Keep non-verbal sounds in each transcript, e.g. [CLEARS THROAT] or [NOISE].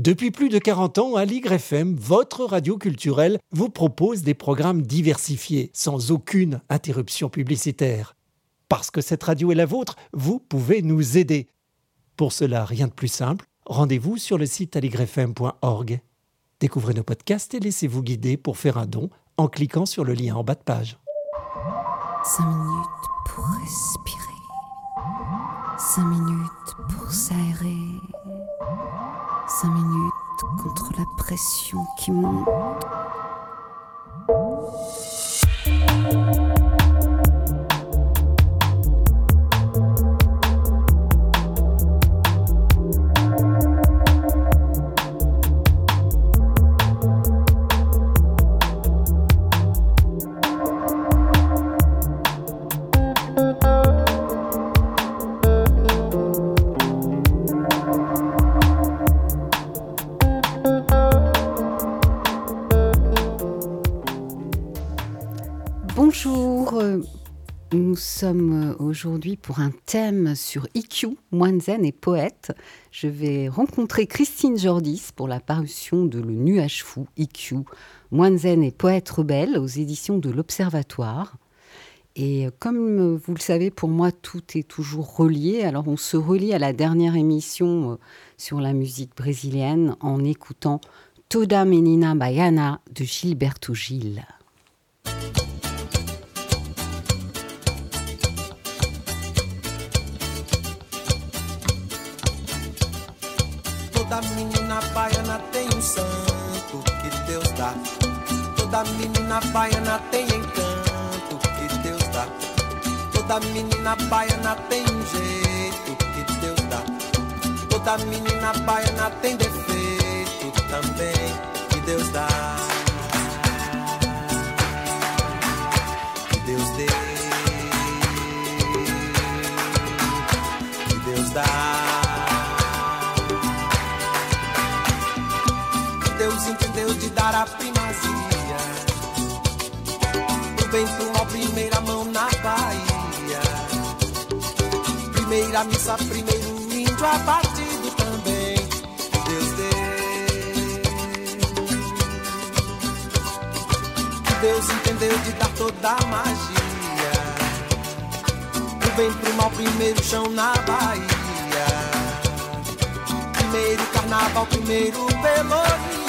Depuis plus de 40 ans, Aligre FM, votre radio culturelle, vous propose des programmes diversifiés, sans aucune interruption publicitaire. Parce que cette radio est la vôtre, vous pouvez nous aider. Pour cela, rien de plus simple, rendez-vous sur le site aligrefm.org. Découvrez nos podcasts et laissez-vous guider pour faire un don en cliquant sur le lien en bas de page. 5 minutes pour respirer. 5 minutes pour s'aérer. 5 minutes contre la pression qui monte. Sommes euh, aujourd'hui pour un thème sur IQ, moine zen et poète. Je vais rencontrer Christine Jordis pour la parution de Le Nuage Fou, IQ, moine zen et poète rebelle aux éditions de l'Observatoire. Et euh, comme vous le savez, pour moi, tout est toujours relié. Alors on se relie à la dernière émission sur la musique brésilienne en écoutant Toda Menina Baiana de Gilberto Gil. Toda menina baiana tem encanto que Deus dá. Toda menina baiana tem um jeito que Deus dá. Toda menina baiana tem defeito também que Deus dá. Que Deus dê. Que Deus dá. Deus entendeu de dar a primazia. O bem pro mal, primeira mão na Bahia. Primeira missa, primeiro índio abatido também. Deus deu. Deus entendeu de dar toda a magia. O bem pro mal, primeiro chão na Bahia. Primeiro carnaval, primeiro pelourinho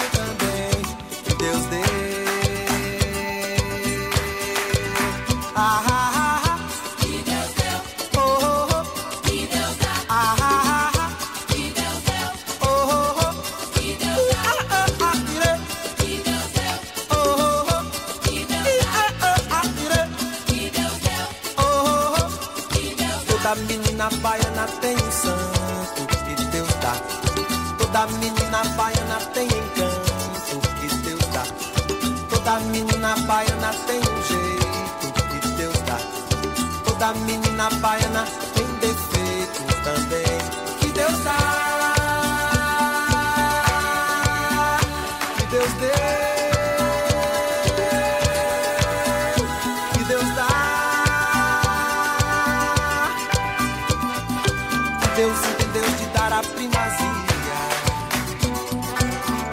Deus entendeu de dar a primazia.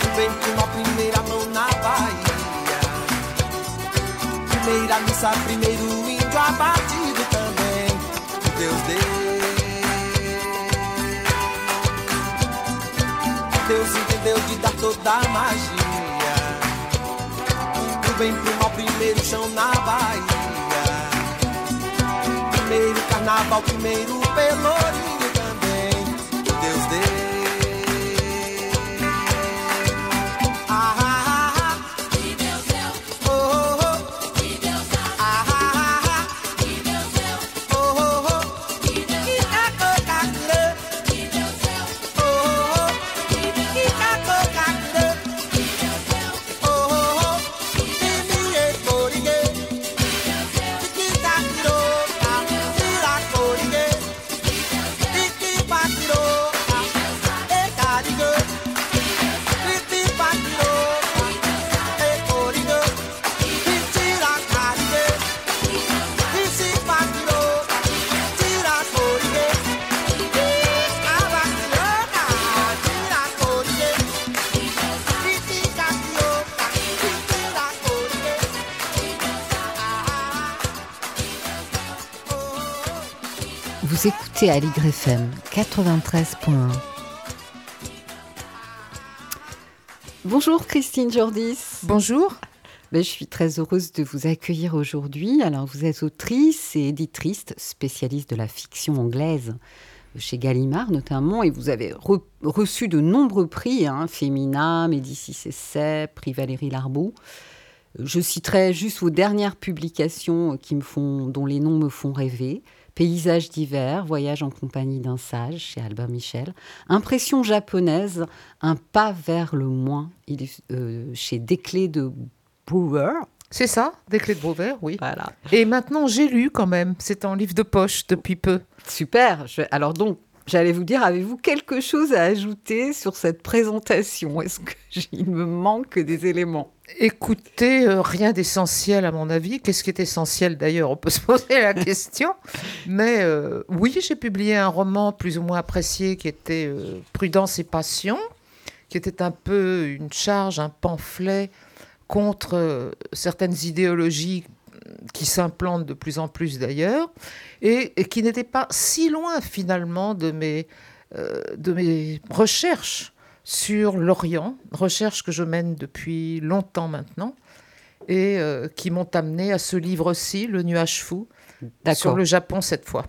O bem com uma primeira mão na Bahia. Primeira missa, primeiro índio abatido também. Deus dê. Deus entendeu de dar toda a magia. O bem pro mal, primeiro chão na Bahia. Primeiro carnaval, primeiro pelourinho écoutez Aligre FM 93.1. Bonjour Christine Jordis. Bonjour. Ben, je suis très heureuse de vous accueillir aujourd'hui. Alors, vous êtes autrice et éditrice, spécialiste de la fiction anglaise chez Gallimard notamment, et vous avez re- reçu de nombreux prix, hein, Femina, Médicis Essai, prix Valérie Larbaud. Je citerai juste vos dernières publications qui me font, dont les noms me font rêver. Paysages d'hiver, Voyage en compagnie d'un sage chez Albin Michel. Impression japonaise, Un pas vers le moins euh, chez Desclés de Brewer. C'est ça, des clés de Beauvert, oui. Voilà. Et maintenant, j'ai lu quand même. C'est en livre de poche depuis peu. Super. Je- Alors donc, j'allais vous dire, avez-vous quelque chose à ajouter sur cette présentation? Est-ce qu'il [LAUGHS] me manque des éléments? Écoutez, euh, rien d'essentiel à mon avis. Qu'est-ce qui est essentiel d'ailleurs? On peut se poser la question. [LAUGHS] Mais euh, oui, j'ai publié un roman plus ou moins apprécié qui était euh, Prudence et Passion, qui était un peu une charge, un pamphlet contre certaines idéologies qui s'implantent de plus en plus d'ailleurs, et, et qui n'était pas si loin finalement de mes, de mes recherches sur l'Orient, recherches que je mène depuis longtemps maintenant, et euh, qui m'ont amené à ce livre-ci, Le nuage fou, sur le Japon cette fois.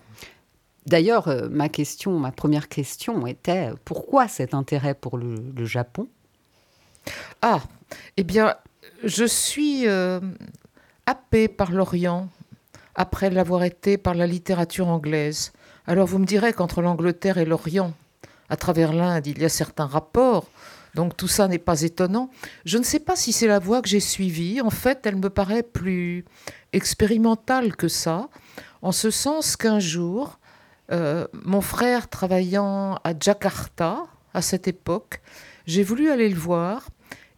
D'ailleurs, euh, ma question, ma première question était pourquoi cet intérêt pour le, le Japon? Ah, eh bien, je suis euh, happée par l'Orient après l'avoir été par la littérature anglaise. Alors vous me direz qu'entre l'Angleterre et l'Orient, à travers l'Inde, il y a certains rapports. Donc tout ça n'est pas étonnant. Je ne sais pas si c'est la voie que j'ai suivie. En fait, elle me paraît plus expérimentale que ça, en ce sens qu'un jour, euh, mon frère travaillant à Jakarta, à cette époque, j'ai voulu aller le voir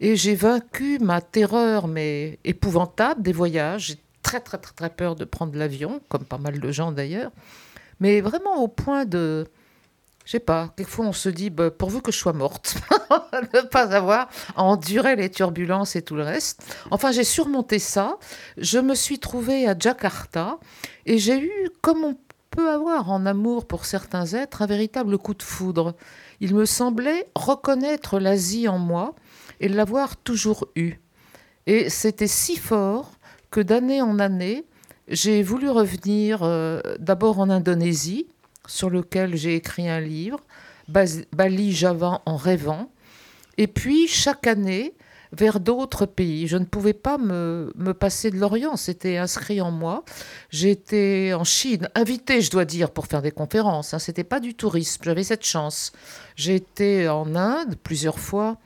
et j'ai vaincu ma terreur, mais épouvantable, des voyages. J'ai très, très, très, très peur de prendre l'avion, comme pas mal de gens d'ailleurs. Mais vraiment au point de. Je sais pas, quelquefois on se dit, bah, pourvu que je sois morte, [LAUGHS] ne pas avoir à endurer les turbulences et tout le reste. Enfin, j'ai surmonté ça. Je me suis trouvée à Jakarta et j'ai eu, comme on peut avoir en amour pour certains êtres, un véritable coup de foudre. Il me semblait reconnaître l'Asie en moi et l'avoir toujours eu. Et c'était si fort que d'année en année, j'ai voulu revenir euh, d'abord en Indonésie, sur lequel j'ai écrit un livre, Bali Java en rêvant, et puis chaque année vers d'autres pays. Je ne pouvais pas me, me passer de l'Orient, c'était inscrit en moi. Été en Chine, invitée, je dois dire, pour faire des conférences. Hein. C'était pas du tourisme, j'avais cette chance. J'ai été en Inde plusieurs fois.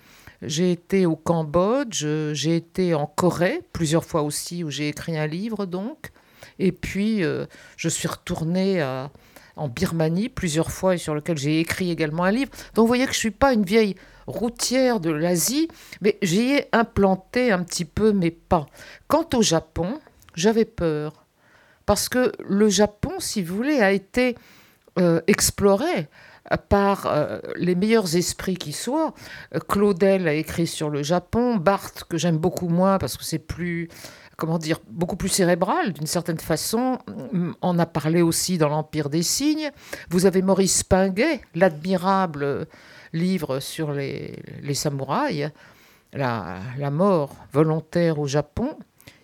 J'ai été au Cambodge, j'ai été en Corée plusieurs fois aussi, où j'ai écrit un livre donc. Et puis, euh, je suis retournée à- en Birmanie plusieurs fois et sur lequel j'ai écrit également un livre. Donc, vous voyez que je ne suis pas une vieille routière de l'Asie, mais j'y ai implanté un petit peu mes pas. Quant au Japon, j'avais peur. Parce que le Japon, si vous voulez, a été euh, exploré par euh, les meilleurs esprits qui soient. Euh, Claudel a écrit sur le Japon, Barthes, que j'aime beaucoup moins parce que c'est plus, comment dire, beaucoup plus cérébral d'une certaine façon, en a parlé aussi dans l'Empire des Signes. Vous avez Maurice Pinguet, l'admirable livre sur les, les samouraïs, la, la mort volontaire au Japon.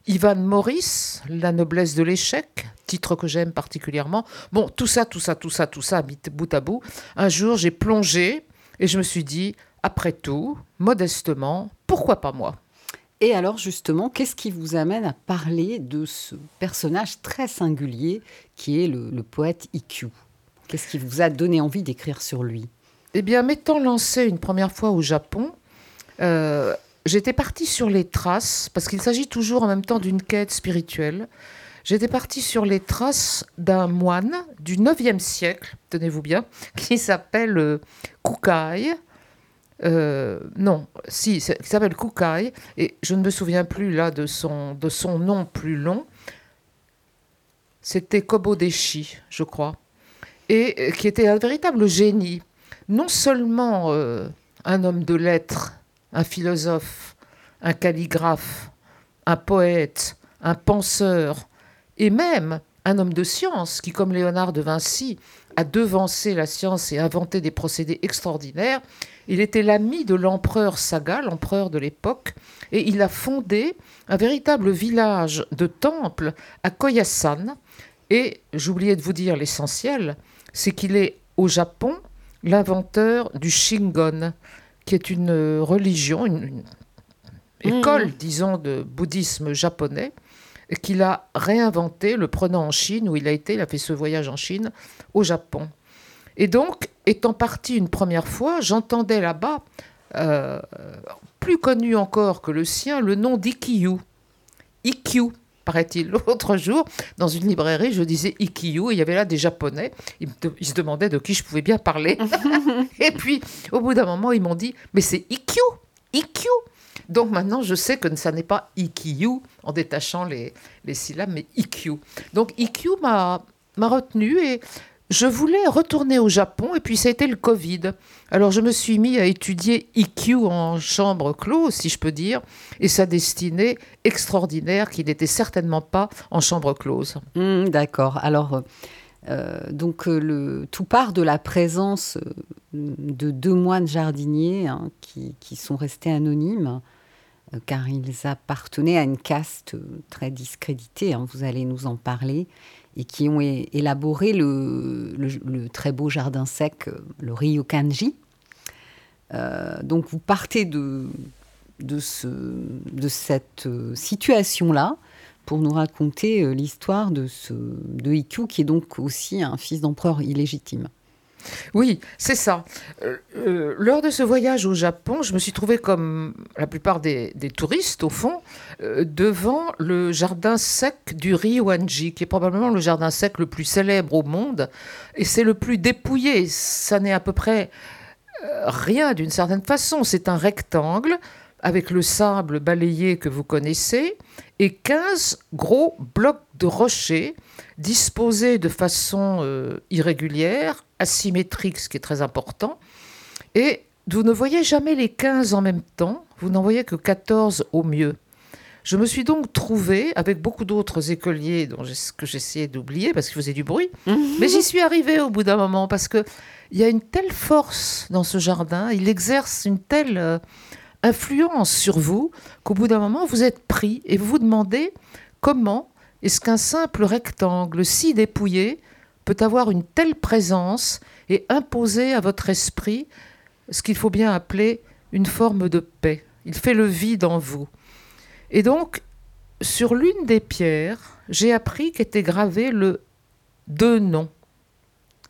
Ivan Maurice, La noblesse de l'échec, titre que j'aime particulièrement. Bon, tout ça, tout ça, tout ça, tout ça, bout à bout. Un jour, j'ai plongé et je me suis dit, après tout, modestement, pourquoi pas moi? Et alors justement, qu'est-ce qui vous amène à parler de ce personnage très singulier qui est le, poète IQ Qu'est-ce qui vous a donné envie d'écrire sur lui? Eh bien, m'étant lancé une première fois au Japon, euh, j'étais partie sur les traces, parce qu'il s'agit toujours en même temps d'une quête spirituelle. J'étais partie sur les traces d'un moine du 9e siècle, tenez-vous bien, [LAUGHS] qui s'appelle euh, Kukai. Euh, non, si, qui s'appelle Kukai, et je ne me souviens plus là de son, de son nom plus long. C'était Kobodeshi, je crois, et euh, qui était un véritable génie non seulement euh, un homme de lettres, un philosophe, un calligraphe, un poète, un penseur, et même un homme de science qui, comme Léonard de Vinci, a devancé la science et inventé des procédés extraordinaires. Il était l'ami de l'empereur Saga, l'empereur de l'époque, et il a fondé un véritable village de temples à Koyasan. Et j'oubliais de vous dire l'essentiel, c'est qu'il est au Japon l'inventeur du Shingon, qui est une religion, une, une école, disons, de bouddhisme japonais, qu'il a réinventé, le prenant en Chine, où il a été, il a fait ce voyage en Chine, au Japon. Et donc, étant parti une première fois, j'entendais là-bas, euh, plus connu encore que le sien, le nom d'Ikiyu. Ikkyu, paraît-il. [LAUGHS] L'autre jour, dans une librairie, je disais Ikkyu, et il y avait là des Japonais. Ils, ils se demandaient de qui je pouvais bien parler. [LAUGHS] et puis, au bout d'un moment, ils m'ont dit, mais c'est Ikkyu, Ikkyu. Donc maintenant, je sais que ça n'est pas Ikkyu, en détachant les, les syllabes, mais Ikkyu. Donc m'a m'a retenu et je voulais retourner au Japon et puis ça a été le Covid. Alors je me suis mis à étudier IQ en chambre close, si je peux dire, et sa destinée extraordinaire qui n'était certainement pas en chambre close. Hmm, D'accord. Alors, euh, euh, donc, euh, tout part de la présence euh, de deux moines jardiniers hein, qui, sont restés anonymes, car ils appartenaient à une caste très discréditée, hein, vous allez nous en parler, et qui ont élaboré le, très beau jardin sec, le Ryokanji. Euh, donc, vous partez de, de, ce, de cette situation-là pour nous raconter euh, l'histoire de, ce, de Ikkyu, qui est donc aussi un fils d'empereur illégitime. Oui, c'est ça. Euh, euh, lors de ce voyage au Japon, je me suis trouvée comme la plupart des, des touristes, au fond, devant le jardin sec du Ryoanji, qui est probablement le jardin sec le plus célèbre au monde. Et c'est le plus dépouillé. Ça n'est à peu près rien d'une certaine façon. C'est un rectangle avec le sable balayé que vous connaissez et 15 gros blocs de rochers disposés de façon euh, irrégulière, asymétrique, ce qui est très important. Et vous ne voyez jamais les 15 en même temps, vous n'en voyez que 14 au mieux. Je me suis donc trouvée avec beaucoup d'autres écoliers dont que j'essayais d'oublier parce qu'ils faisaient du bruit, [LAUGHS] mais j'y suis arrivée au bout d'un moment parce que il y a une telle force dans ce jardin, il exerce une telle euh, influence sur vous qu'au bout d'un moment vous êtes pris et vous vous demandez comment est-ce qu'un simple rectangle si dépouillé peut avoir une telle présence et imposer à votre esprit ce qu'il faut bien appeler une forme de paix. Il fait le vide en vous. Et donc, sur l'une des pierres, j'ai appris qu'était gravé le deux noms.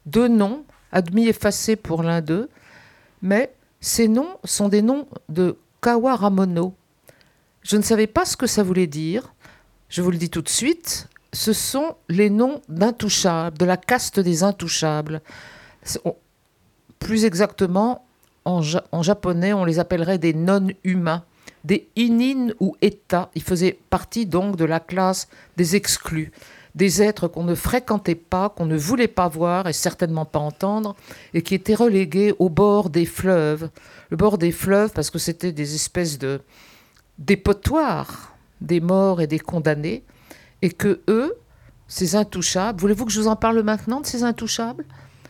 Deux noms, à demi effacés pour l'un d'eux, mais ces noms sont des noms de Kawaramono. Je ne savais pas ce que ça voulait dire. Je vous le dis tout de suite. Ce sont les noms d'intouchables, de la caste des intouchables. Plus exactement, en japonais, on les appellerait des non-humains, des inin ou eta. Ils faisaient partie donc de la classe des exclus, des êtres qu'on ne fréquentait pas, qu'on ne voulait pas voir et certainement pas entendre, et qui étaient relégués au bord des fleuves. Le bord des fleuves parce que c'était des espèces de dépotoirs des morts et des condamnés, et que eux, ces intouchables, voulez-vous que je vous en parle maintenant de ces intouchables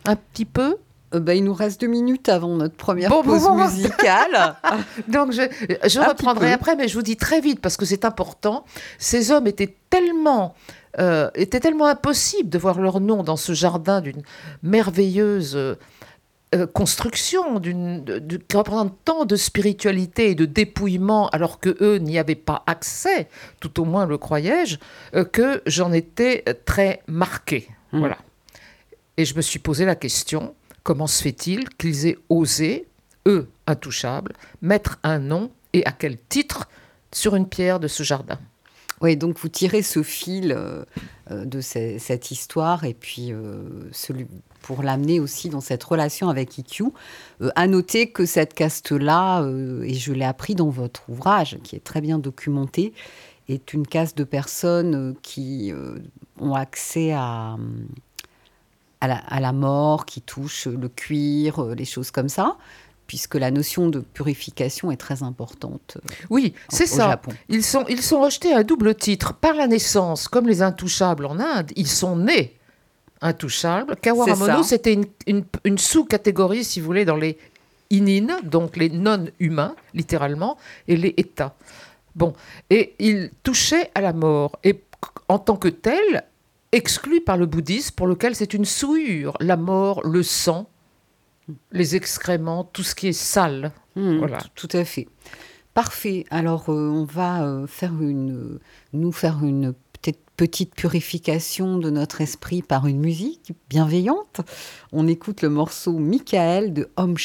Un petit peu? Euh, bah, il nous reste deux minutes avant notre première Bon, pause bon. musicale. [LAUGHS] Donc je, reprendrai après, mais je vous dis très vite parce que c'est important. Ces hommes étaient tellement, euh, étaient tellement impossibles de voir leur nom dans ce jardin d'une merveilleuse euh, construction, d'une, de- qui représente tant de spiritualité et de dépouillement, alors que eux n'y avaient pas accès, tout au moins le croyais-je, euh, que j'en étais euh, très marqué. Mm. Voilà. Et je me suis posé la question comment se fait-il qu'ils aient osé eux, intouchables, mettre un nom et à quel titre sur une pierre de ce jardin? Oui, donc vous tirez ce fil euh, de ce- cette histoire et puis euh, celui, pour l'amener aussi dans cette relation avec IQ. Euh, à noter que cette caste-là, euh, et je l'ai appris dans votre ouvrage, qui est très bien documenté, est une caste de personnes euh, qui euh, ont accès à, à, la, à la mort, qui touchent le cuir, les choses comme ça, puisque la notion de purification est très importante Oui, c'est ça. Japon. Ils sont, ils sont rejetés à double titre. Par la naissance, comme les intouchables en Inde, ils sont nés intouchables. Kawaramono, c'était une, une- une sous-catégorie, si vous voulez, dans les inines, donc les non-humains, littéralement, et les états. Bon, et il touchait à la mort. Et en tant que tel, exclu par le bouddhisme, pour lequel c'est une souillure. La mort, le sang, les excréments, tout ce qui est sale. Hmm, Voilà. Tout à fait. Parfait. Alors, euh, on va euh, faire une, nous faire une petite purification de notre esprit par une musique bienveillante. On écoute le morceau Michael de Home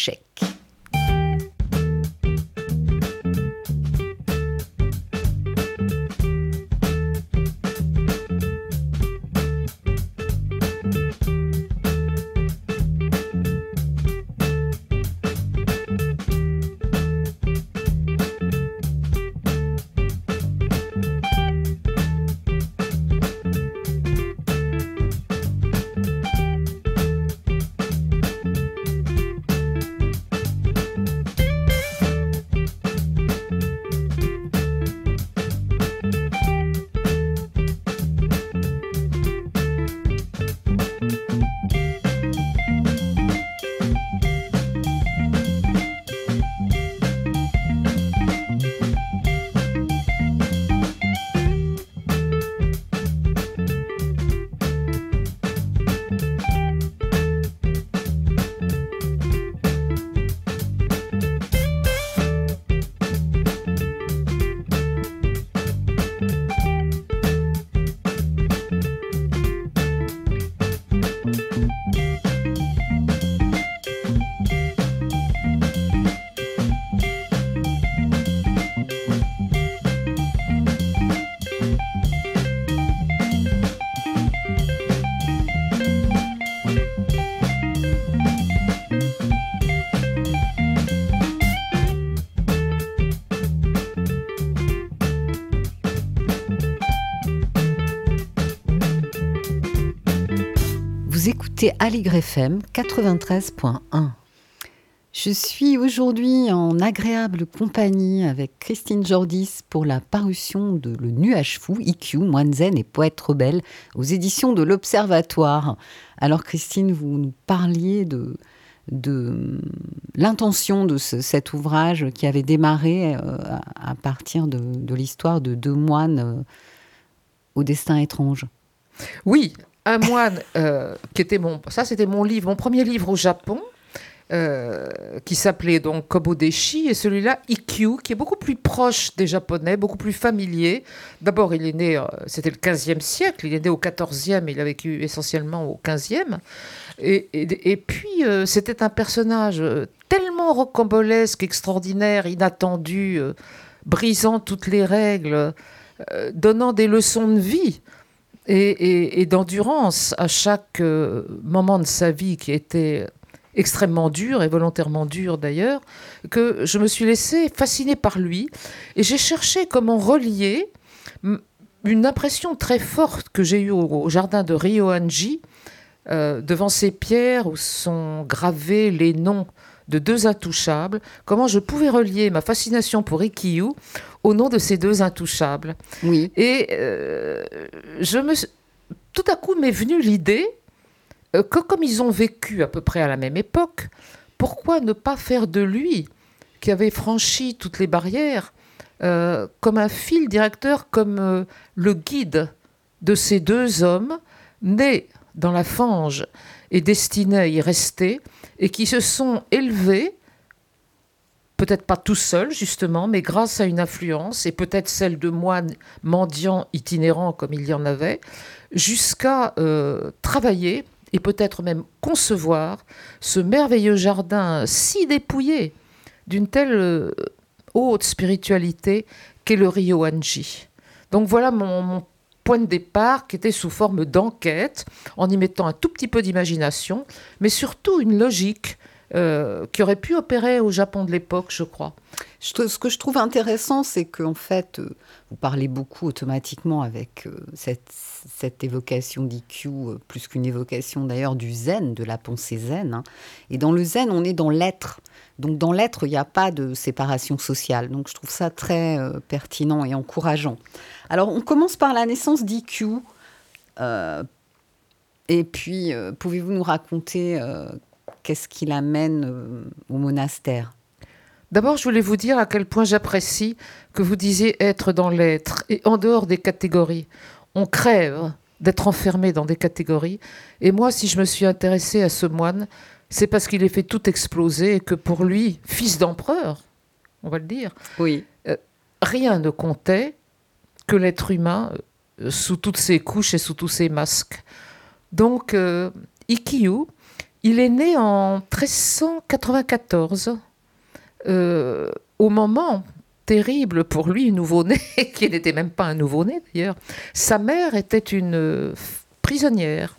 écoutez Aligre FM 93.1. Je suis aujourd'hui en agréable compagnie avec Christine Jordis pour la parution de Le Nuage Fou, IQ, Moine Zen et Poète Rebelle aux éditions de l'Observatoire. Alors Christine, vous nous parliez de, de l'intention de ce- cet ouvrage qui avait démarré euh, à, partir de, de l'histoire de deux moines euh, au destin étrange. Oui, un moine euh, qui était mon. Ça, c'était mon livre, mon premier livre au Japon, euh, qui s'appelait donc Kobodeshi, et celui-là, Ikkyu, qui est beaucoup plus proche des Japonais, beaucoup plus familier. D'abord, il est né, euh, c'était le 15e siècle, il est né au 14e, il a vécu essentiellement au 15e. Et, et- puis, c'était un personnage tellement rocambolesque, extraordinaire, inattendu, brisant toutes les règles, donnant des leçons de vie et, d'endurance à chaque euh, moment de sa vie qui était extrêmement dur et volontairement dur d'ailleurs, que je me suis laissée fasciner par lui. Et j'ai cherché comment relier une impression très forte que j'ai eue au, au jardin de Ryoanji, euh, devant ces pierres où sont gravés les noms de deux intouchables, comment je pouvais relier ma fascination pour Ikkyu au nom de ces deux intouchables. Oui. Et euh, je me, tout à coup m'est venue l'idée euh, que comme ils ont vécu à peu près à la même époque, pourquoi ne pas faire de lui, qui avait franchi toutes les barrières, euh, comme un fil directeur, comme euh, le guide de ces deux hommes nés dans la fange et destinés à y rester, et qui se sont élevés peut-être pas tout seul justement, mais grâce à une influence, et peut-être celle de moines mendiants itinérants comme il y en avait, jusqu'à euh, travailler et peut-être même concevoir ce merveilleux jardin si dépouillé d'une telle euh, haute spiritualité qu'est le Rio Anji. Donc voilà mon, mon point de départ qui était sous forme d'enquête, en y mettant un tout petit peu d'imagination, mais surtout une logique euh, qui aurait pu opérer au Japon de l'époque, je crois. Ce que je trouve intéressant, c'est qu'en fait, euh, vous parlez beaucoup automatiquement avec euh, cette, évocation d'IQ, plus qu'une évocation d'ailleurs du zen, de la pensée zen. hein. Et dans le zen, on est dans l'être. Donc dans l'être, il n'y a pas de séparation sociale. Donc je trouve ça très pertinent et encourageant. Alors on commence par la naissance d'IQ. Et puis, pouvez-vous nous raconter qu'est-ce qui l'amène euh, au monastère? D'abord, je voulais vous dire à quel point j'apprécie que vous disiez être dans l'être et en dehors des catégories. On crève d'être enfermé dans des catégories. Et moi, si je me suis intéressée à ce moine, c'est parce qu'il est fait tout exploser et que pour lui, fils d'empereur, on va le dire, Oui. rien ne comptait que l'être humain euh, sous toutes ses couches et sous tous ses masques. Donc, euh, Ikkyu, il est né en 1394, euh, au moment terrible pour lui, nouveau-né, [LAUGHS] qui n'était même pas un nouveau-né d'ailleurs. Sa mère était une prisonnière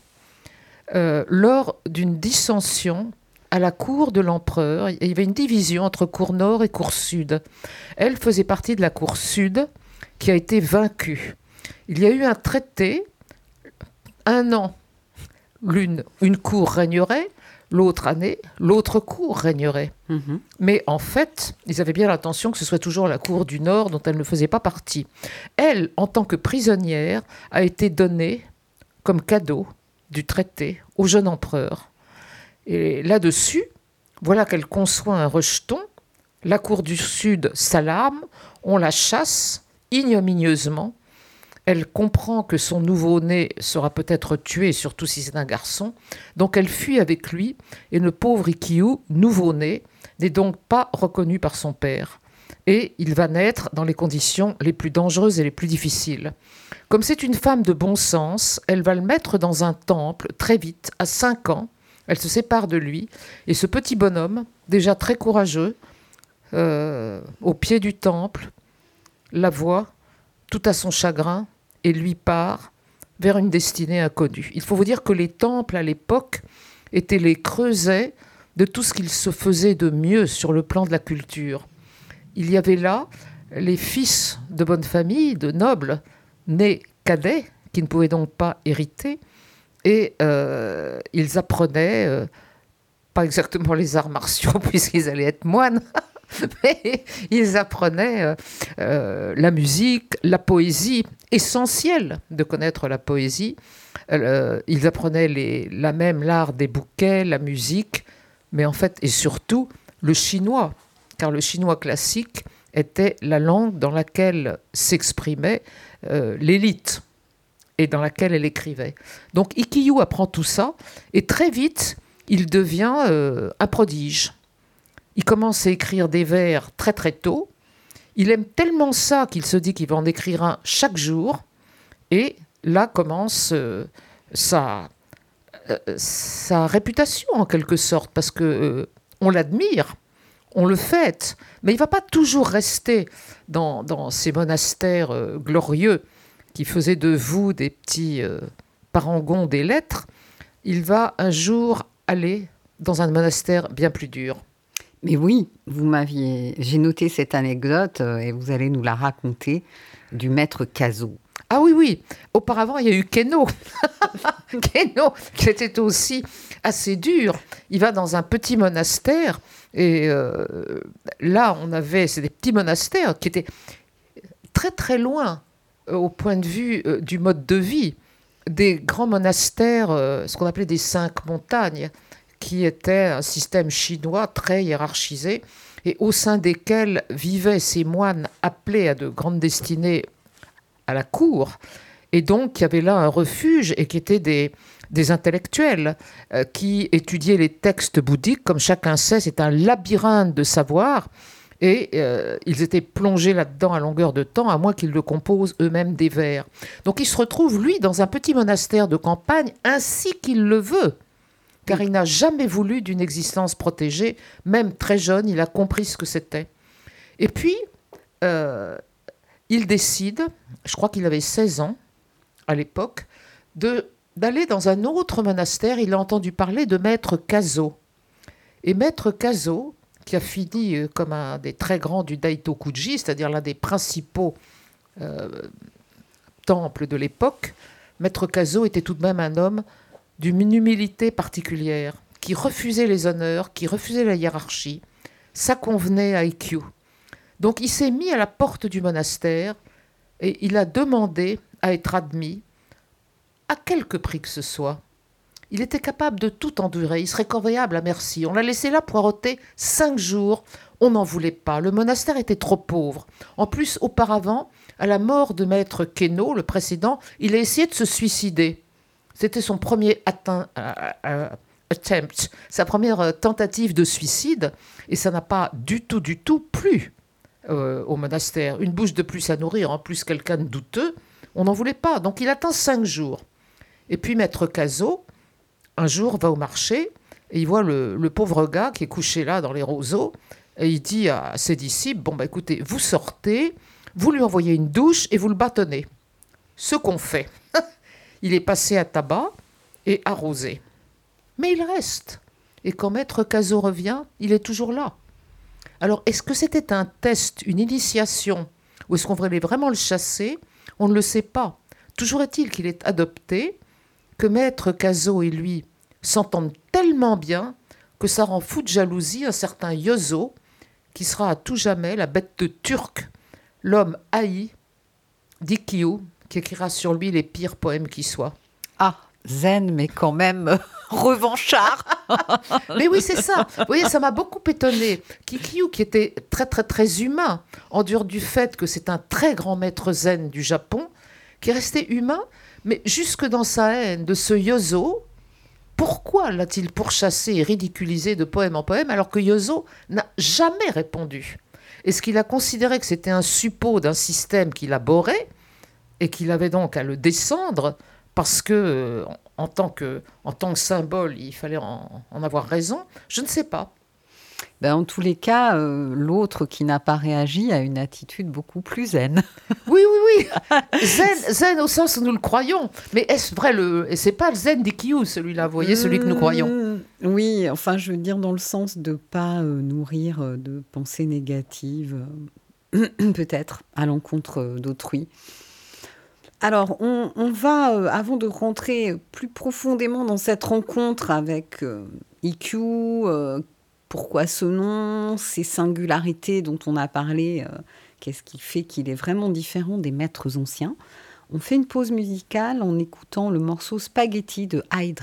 euh, lors d'une dissension à la cour de l'empereur. Il y avait une division entre cour nord et cour sud. Elle faisait partie de la cour sud qui a été vaincue. Il y a eu un traité, un an, l'une, une cour régnerait, l'autre année, l'autre cour régnerait. Mhm. Mais en fait, ils avaient bien l'intention que ce soit toujours la cour du Nord dont elle ne faisait pas partie. Elle, en tant que prisonnière, a été donnée comme cadeau du traité au jeune empereur. Et là-dessus, voilà qu'elle conçoit un rejeton. La cour du Sud s'alarme, on la chasse ignominieusement. Elle comprend que son nouveau-né sera peut-être tué, surtout si c'est un garçon. Donc elle fuit avec lui et le pauvre Ikkyu, nouveau-né, n'est donc pas reconnu par son père. Et il va naître dans les conditions les plus dangereuses et les plus difficiles. Comme c'est une femme de bon sens, elle va le mettre dans un temple très vite, à 5 ans. Elle se sépare de lui. Et ce petit bonhomme, déjà très courageux, euh, au pied du temple, la voit, tout à son chagrin, et lui part vers une destinée inconnue. Il faut vous dire que les temples à l'époque étaient les creusets de tout ce qu'il se faisait de mieux sur le plan de la culture. Il y avait là les fils de bonne famille, de nobles, nés cadets, qui ne pouvaient donc pas hériter, et euh, ils apprenaient, euh, pas exactement les arts martiaux, [LAUGHS] puisqu'ils allaient être moines, [LAUGHS] [LAUGHS] mais ils apprenaient euh, euh, la musique, la poésie, essentiel de connaître la poésie. Euh, ils apprenaient la même l'art des bouquets, la musique, mais en fait, et surtout, le chinois, car le chinois classique était la langue dans laquelle s'exprimait l'élite et dans laquelle elle écrivait. Donc Ikkyu apprend tout ça, et très vite, il devient un prodige. Il commence à écrire des vers très très tôt. Il aime tellement ça qu'il se dit qu'il va en écrire un chaque jour. Et là commence euh, sa, euh, sa réputation en quelque sorte, parce que euh, on l'admire, on le fête, mais il va pas toujours rester dans, ces monastères glorieux qui faisaient de vous des petits parangons des lettres. Il va un jour aller dans un monastère bien plus dur. Mais oui, vous m'aviez. J'ai noté cette anecdote euh, et vous allez nous la raconter du maître Caso. Ah oui, oui. Auparavant, il y a eu Keno. [LAUGHS] Keno, qui était aussi assez dur. Il va dans un petit monastère et euh, là, on avait, c'est des petits monastères qui étaient très très loin euh, au point de vue du mode de vie des grands monastères, ce qu'on appelait des cinq montagnes, qui étaient un système chinois très hiérarchisé et au sein desquels vivaient ces moines appelés à de grandes destinées à la cour. Et donc, il y avait là un refuge et qui étaient des, des intellectuels euh, qui étudiaient les textes bouddhiques. Comme chacun sait, c'est un labyrinthe de savoir. Et euh, ils étaient plongés là-dedans à longueur de temps, à moins qu'ils le composent eux-mêmes des vers. Donc il se retrouve, lui, dans un petit monastère de campagne, ainsi qu'il le veut. Car il n'a jamais voulu d'une existence protégée. Même très jeune, il a compris ce que c'était. Et puis, euh, il décide, je crois qu'il avait 16 ans à l'époque, d'aller dans un autre monastère. Il a entendu parler de Maître Caso. Et Maître Caso, qui a fini euh, comme un des très grands du Daitokuji, c'est-à-dire l'un des principaux euh, temples de l'époque, Maître Caso était tout de même un homme d'une humilité particulière, qui refusait les honneurs, qui refusait la hiérarchie. Ça convenait à Ikkyu. Donc il s'est mis à la porte du monastère et il a demandé à être admis, à quelque prix que ce soit. Il était capable de tout endurer, il serait corvéable à merci. On l'a laissé là poireauter cinq jours. On n'en voulait pas. Le monastère était trop pauvre. En plus, auparavant, à la mort de maître Queneau, le précédent, il a essayé de se suicider. C'était son premier euh, euh, attempt, sa première euh, tentative de suicide, et ça n'a pas du tout, du tout plu au monastère. Une bouche de plus à nourrir, en plus quelqu'un de douteux, on n'en voulait pas. Donc il attend cinq jours. Et puis maître Cazot, un jour, va au marché et il voit le, le pauvre gars qui est couché là dans les roseaux et il dit à ses disciples Bon, bah écoutez, vous sortez, vous lui envoyez une douche et vous le bâtonnez. Ce qu'on fait. Il est passé à tabac et arrosé. Mais il reste. Et quand maître Cazot revient, il est toujours là. Alors, est-ce que c'était un test, une initiation, ou est-ce qu'on voulait vraiment le chasser? On ne le sait pas. Toujours est-il qu'il est adopté, que maître Cazot et lui s'entendent tellement bien que ça rend fou de jalousie un certain Yozo, qui sera à tout jamais la bête de Turc, l'homme haï d'Ikiu, qui écrira sur lui les pires poèmes qui soient. Ah, zen, mais quand même [LAUGHS] revanchard. [LAUGHS] Mais oui, c'est ça. Vous voyez, ça m'a beaucoup étonné. Kikyu, qui était très, très, très humain, en dehors du fait que c'est un très grand maître zen du Japon, qui est resté humain, mais jusque dans sa haine de ce Yozo, pourquoi l'a-t-il pourchassé et ridiculisé de poème en poème alors que Yozo n'a jamais répondu? Est-ce qu'il a considéré que c'était un suppôt d'un système qu'il abhorrait et qu'il avait donc à le descendre parce que euh, en tant que, en tant que symbole, il fallait en, en avoir raison Je ne sais pas. Ben, en tous les cas, euh, l'autre qui n'a pas réagi a une attitude beaucoup plus zen. [LAUGHS] Oui, oui, oui. [LAUGHS] Zen, zen au sens où nous le croyons. Mais est-ce vrai le. Et c'est pas le zen d'Ikiu, celui-là, vous voyez, celui que nous croyons. Mmh, Oui, enfin, je veux dire dans le sens de pas euh, nourrir euh, de pensées négatives, euh, [CLEARS THROAT] peut-être, à l'encontre euh, d'autrui. Alors, on, va, euh, avant de rentrer plus profondément dans cette rencontre avec euh, IQ, euh, pourquoi ce nom, ces singularités dont on a parlé, qu'est-ce qui fait qu'il est vraiment différent des maîtres anciens, on fait une pause musicale en écoutant le morceau Spaghetti de High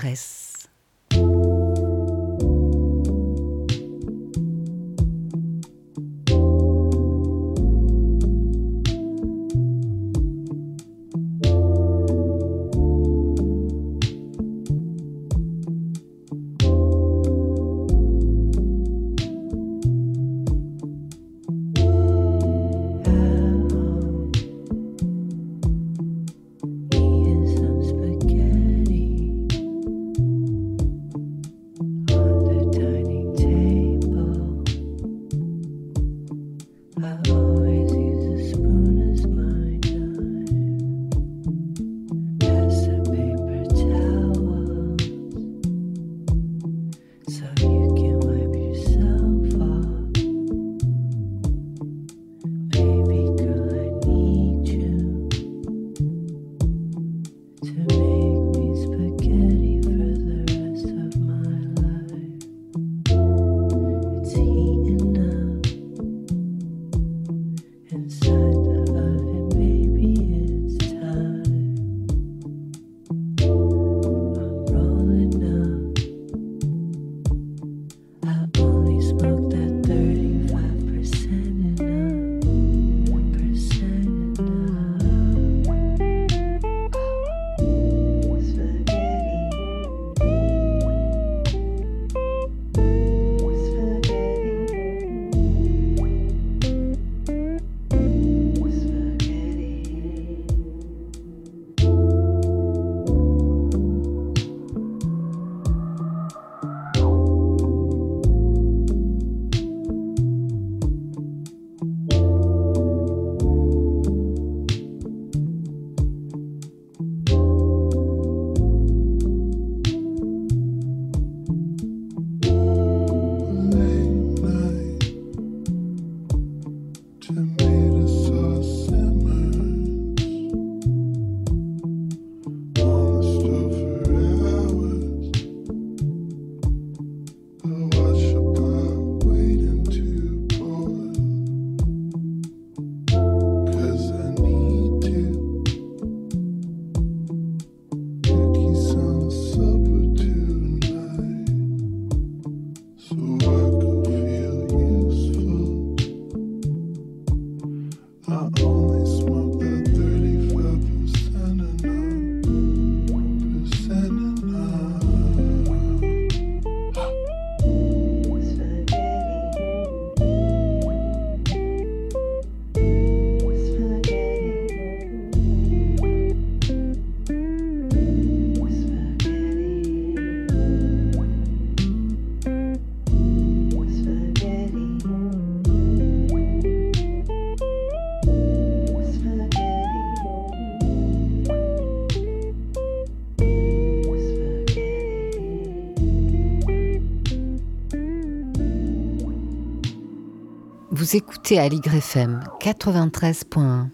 Vous écoutez Aligre FM 93.1.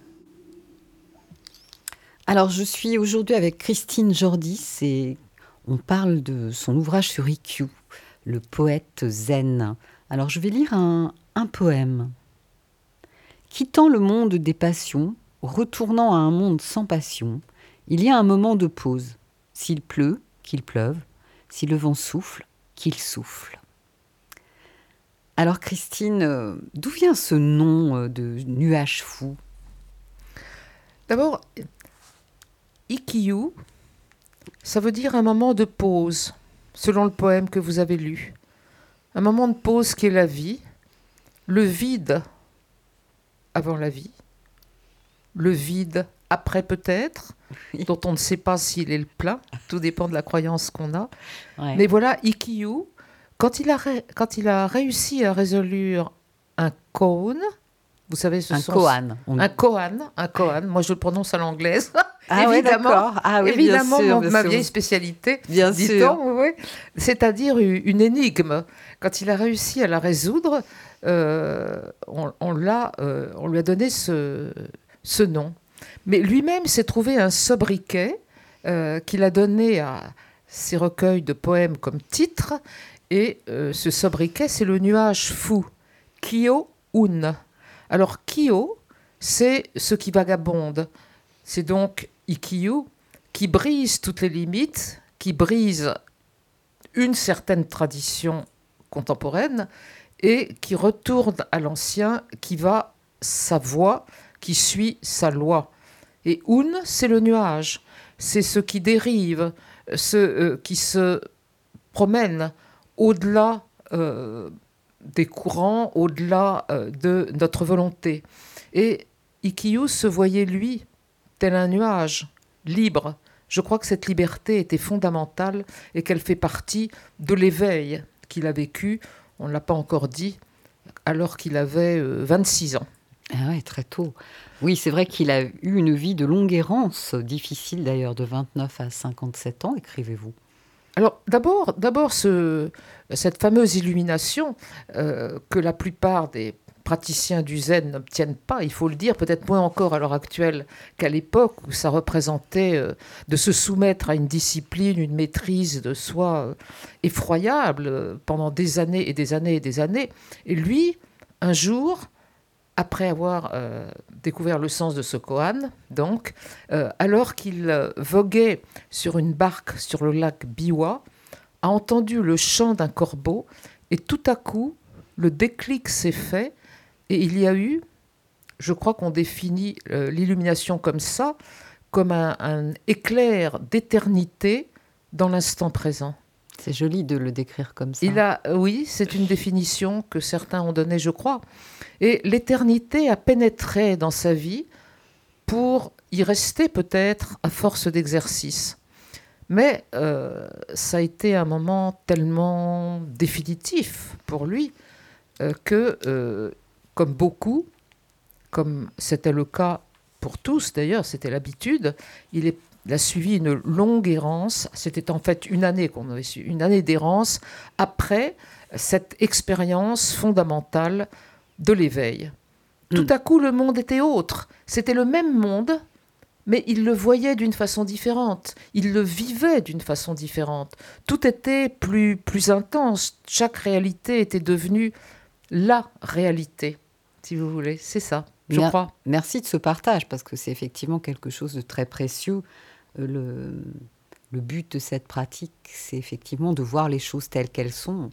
Alors, je suis aujourd'hui avec Christine Jordis et on parle de son ouvrage sur IQ, le poète zen. Alors, je vais lire un, un poème. Quittant le monde des passions, retournant à un monde sans passion, il y a un moment de pause. S'il pleut, qu'il pleuve. Si le vent souffle, qu'il souffle. Alors Christine, euh, d'où vient ce nom euh, de nuage fou? D'abord, Ikiyu, ça veut dire un moment de pause, selon le poème que vous avez lu. Un moment de pause qui est la vie, le vide avant la vie, le vide après peut-être, Oui. dont on ne sait pas s'il est le plein, tout dépend de la croyance qu'on a. Ouais. Mais voilà, Ikiyu, quand il a, ré- quand il a réussi à résoudre un koan, vous savez, ce Un koan. on- un koan, un koan. Moi, je le prononce à l'anglaise. Ah [LAUGHS] évidemment. Ah oui, évidemment, bien sûr, mon- bien ma sûr. vieille spécialité. Bien dit-on, sûr. oui. C'est-à-dire une énigme. Quand il a réussi à la résoudre, euh, on, euh, on lui a donné ce, ce nom. Mais lui-même s'est trouvé un sobriquet euh, qu'il a donné à ses recueils de poèmes comme titre. Et euh, ce sobriquet, c'est le nuage fou, Kyo-un. Alors, Kyo, c'est ce qui vagabonde. C'est donc Ikiyu qui brise toutes les limites, qui brise une certaine tradition contemporaine et qui retourne à l'ancien, qui va sa voie, qui suit sa loi. Et Un, c'est le nuage, c'est ce qui dérive, ce euh, qui se promène au-delà euh, des courants, au-delà euh, de notre volonté. Et Ikiyu se voyait, lui, tel un nuage, libre. Je crois que cette liberté était fondamentale et qu'elle fait partie de l'éveil qu'il a vécu, on ne l'a pas encore dit, alors qu'il avait euh, 26 ans. Ah très tôt. Oui, c'est vrai qu'il a eu une vie de longue errance, difficile d'ailleurs, de 29 à 57 ans, écrivez-vous. Alors d'abord, d'abord ce- cette fameuse illumination euh, que la plupart des praticiens du zen n'obtiennent pas, il faut le dire, peut-être moins encore à l'heure actuelle qu'à l'époque où ça représentait euh, de se soumettre à une discipline, une maîtrise de soi euh, effroyable pendant des années et des années et des années. Et lui, un jour, après avoir euh, découvert le sens de ce koan, donc, euh, alors qu'il euh, voguait sur une barque sur le lac Biwa, a entendu le chant d'un corbeau et tout à coup, le déclic s'est fait et il y a eu, je crois qu'on définit l'illumination comme ça, comme un éclair d'éternité dans l'instant présent. C'est joli de le décrire comme ça. Il a, oui, c'est une définition que certains ont donnée, je crois. Et l'éternité a pénétré dans sa vie pour y rester peut-être à force d'exercice. Mais euh, ça a été un moment tellement définitif pour lui euh, que, euh, comme beaucoup, comme c'était le cas pour tous d'ailleurs, c'était l'habitude, il, est- il a suivi une longue errance. C'était en fait une année qu'on avait su, une année d'errance après cette expérience fondamentale de l'éveil. Tout à coup, le monde était autre. C'était le même monde, mais il le voyait d'une façon différente. Il le vivait d'une façon différente. Tout était plus, plus intense. Chaque réalité était devenue la réalité, si vous voulez. C'est ça, je crois. Merci de ce partage, parce que c'est effectivement quelque chose de très précieux. Euh, Le, le but de cette pratique, c'est effectivement de voir les choses telles qu'elles sont,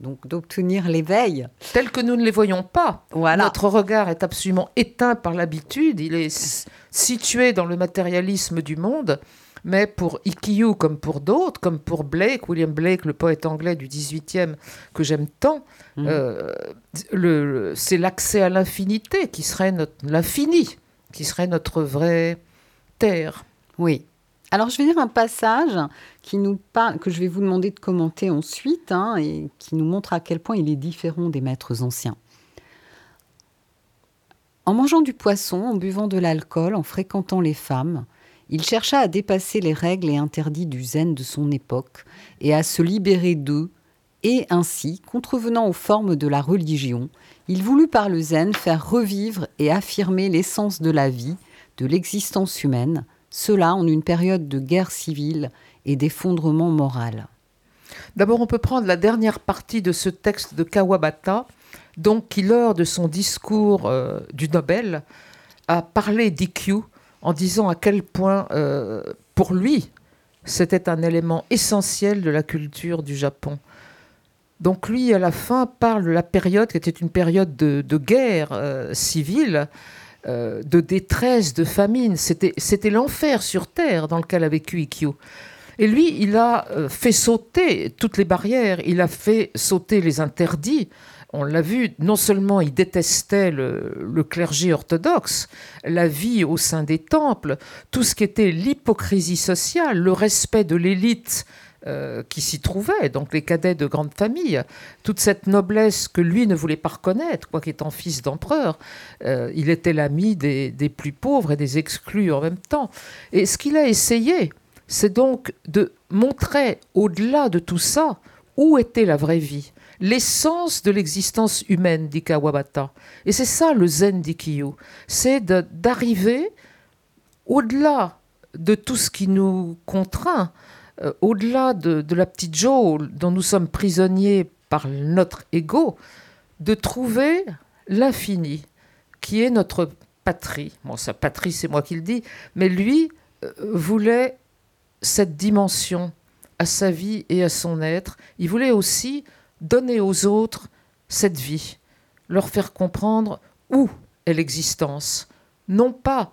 donc d'obtenir l'éveil. Tels que nous ne les voyons pas. Voilà. Notre regard est absolument éteint par l'habitude. Il est situé dans le matérialisme du monde. Mais pour Ikiyu, comme pour d'autres, comme pour Blake, William Blake, le poète anglais du 18e que j'aime tant, Mhm. euh, le- le- c'est l'accès à l'infinité qui serait notre, l'infini, qui serait notre vraie terre. Oui. Alors, je vais lire un passage que je vais vous demander de commenter ensuite, hein, et qui nous montre à quel point il est différent des maîtres anciens. En mangeant du poisson, en buvant de l'alcool, en fréquentant les femmes, il chercha à dépasser les règles et interdits du zen de son époque et à se libérer d'eux Et ainsi, contrevenant aux formes de la religion, il voulut par le zen faire revivre et affirmer l'essence de la vie, de l'existence humaine, cela en une période de guerre civile et d'effondrement moral. D'abord, on peut prendre la dernière partie de ce texte de Kawabata, donc qui, lors de son discours euh, du Nobel, a parlé d'IQ en disant à quel point, euh, pour lui, c'était un élément essentiel de la culture du Japon. Donc lui, à la fin, parle de la période qui était une période de, guerre euh, civile, euh, de détresse, de famine. C'était l'enfer sur Terre dans lequel a vécu Ikkyo. Et lui, il a euh, fait sauter toutes les barrières, il a fait sauter les interdits. On l'a vu, non seulement il détestait le, le clergé orthodoxe, la vie au sein des temples, tout ce qui était l'hypocrisie sociale, le respect de l'élite euh, qui s'y trouvait, donc les cadets de grandes familles, toute cette noblesse que lui ne voulait pas reconnaître, quoi qu'étant fils d'empereur, euh, il était l'ami des, des plus pauvres et des exclus en même temps. Et ce qu'il a essayé, c'est donc de montrer au-delà de tout ça où était la vraie vie, l'essence de l'existence humaine, dit Kawabata. Et c'est ça le zen d'Ikiyo, c'est d'arriver au-delà de tout ce qui nous contraint, euh, au-delà de, la petite Joe dont nous sommes prisonniers par notre ego, de trouver l'infini, qui est notre patrie. Bon, sa patrie, c'est moi qui le dis, mais lui euh, voulait cette dimension à sa vie et à son être. Il voulait aussi donner aux autres cette vie, leur faire comprendre où est l'existence, non pas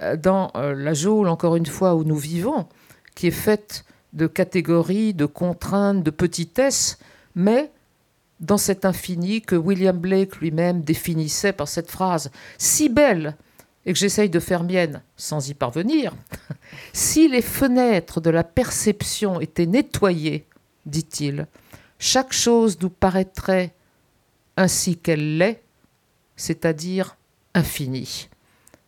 euh, dans la geôle, encore une fois, où nous vivons, qui est faite de catégories, de contraintes, de petitesses, mais dans cet infini que William Blake lui-même définissait par cette phrase si belle et que j'essaye de faire mienne sans y parvenir, [LAUGHS] si les fenêtres de la perception étaient nettoyées, dit-il, chaque chose nous paraîtrait ainsi qu'elle l'est, c'est-à-dire infinie.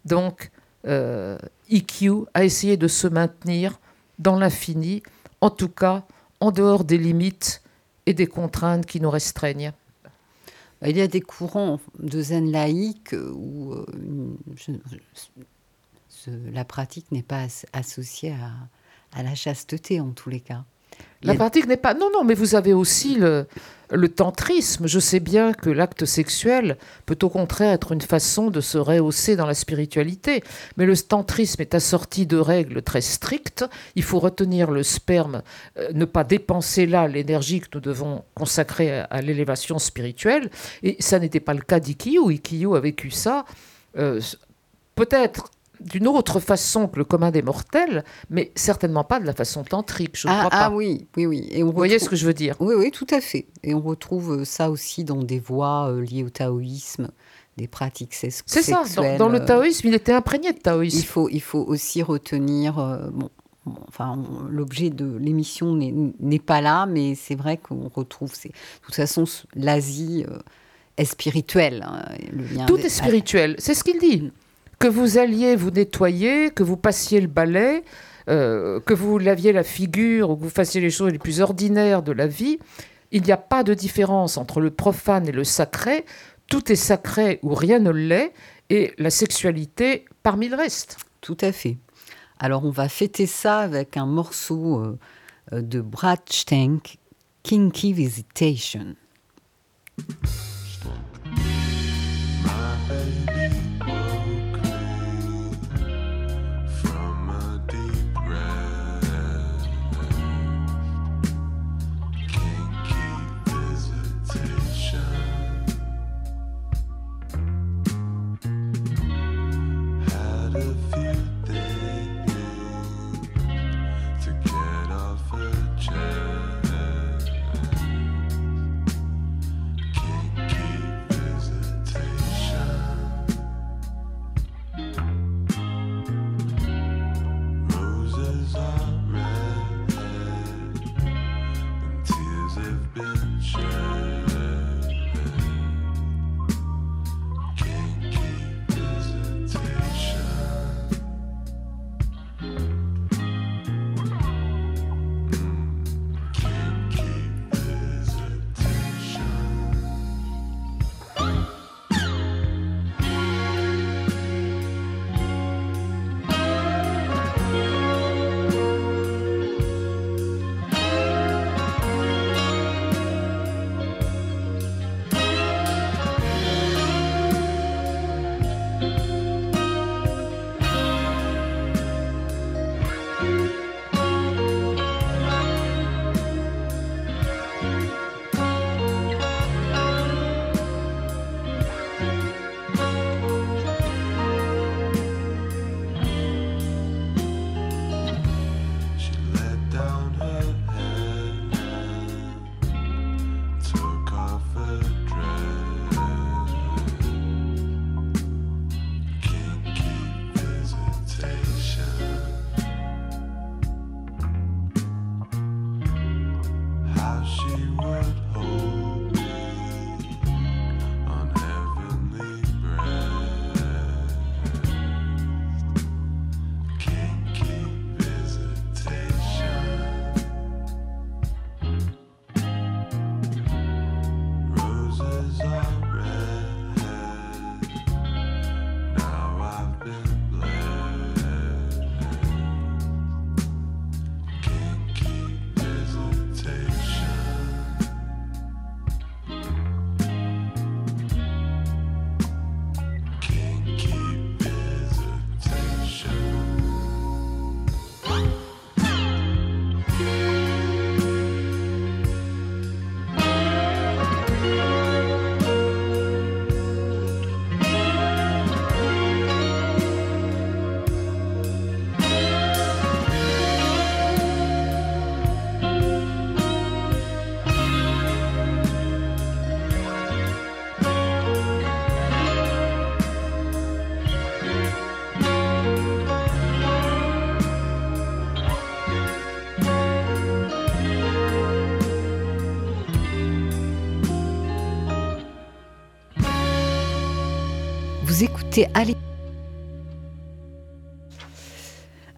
Donc, euh, EQ a essayé de se maintenir dans l'infini, en tout cas en dehors des limites et des contraintes qui nous restreignent. Il y a des courants de zen laïque où euh, la pratique n'est pas as- associée à la chasteté en tous les cas. La pratique n'est pas. Non, non, mais vous avez aussi le, tantrisme. Je sais bien que l'acte sexuel peut au contraire être une façon de se rehausser dans la spiritualité. Mais le tantrisme est assorti de règles très strictes. Il faut retenir le sperme, euh, ne pas dépenser là l'énergie que nous devons consacrer à, à l'élévation spirituelle. Et ça n'était pas le cas d'Ikiyo. Ikiyo a vécu ça. euh, Peut-être d'une autre façon que le commun des mortels, mais certainement pas de la façon tantrique, je ne ah, crois pas. ah oui, oui, oui. Et on Vous voyez ce que je veux dire? Oui, oui, tout à fait. Et on retrouve euh, ça aussi dans des voies euh, liées au taoïsme, des pratiques sex- C'est ça, sexuelles. dans, dans le euh, taoïsme, il était imprégné de il taoïsme. faut, il faut aussi retenir. euh, bon, enfin, l'objet de l'émission n'est pas là, mais c'est vrai qu'on retrouve. De toute façon, l'Asie euh, est spirituelle. hein, le lien Tout est spirituel, c'est ce qu'il dit. Que vous alliez vous nettoyer, que vous passiez le balai, euh, que vous laviez la figure ou que vous fassiez les choses les plus ordinaires de la vie, il n'y a pas de différence entre le profane et le sacré. Tout est sacré ou rien ne l'est, et la sexualité parmi le reste. Tout à fait. Alors, on va fêter ça avec un morceau euh, euh, de Brad Stank, Kinky Visitation.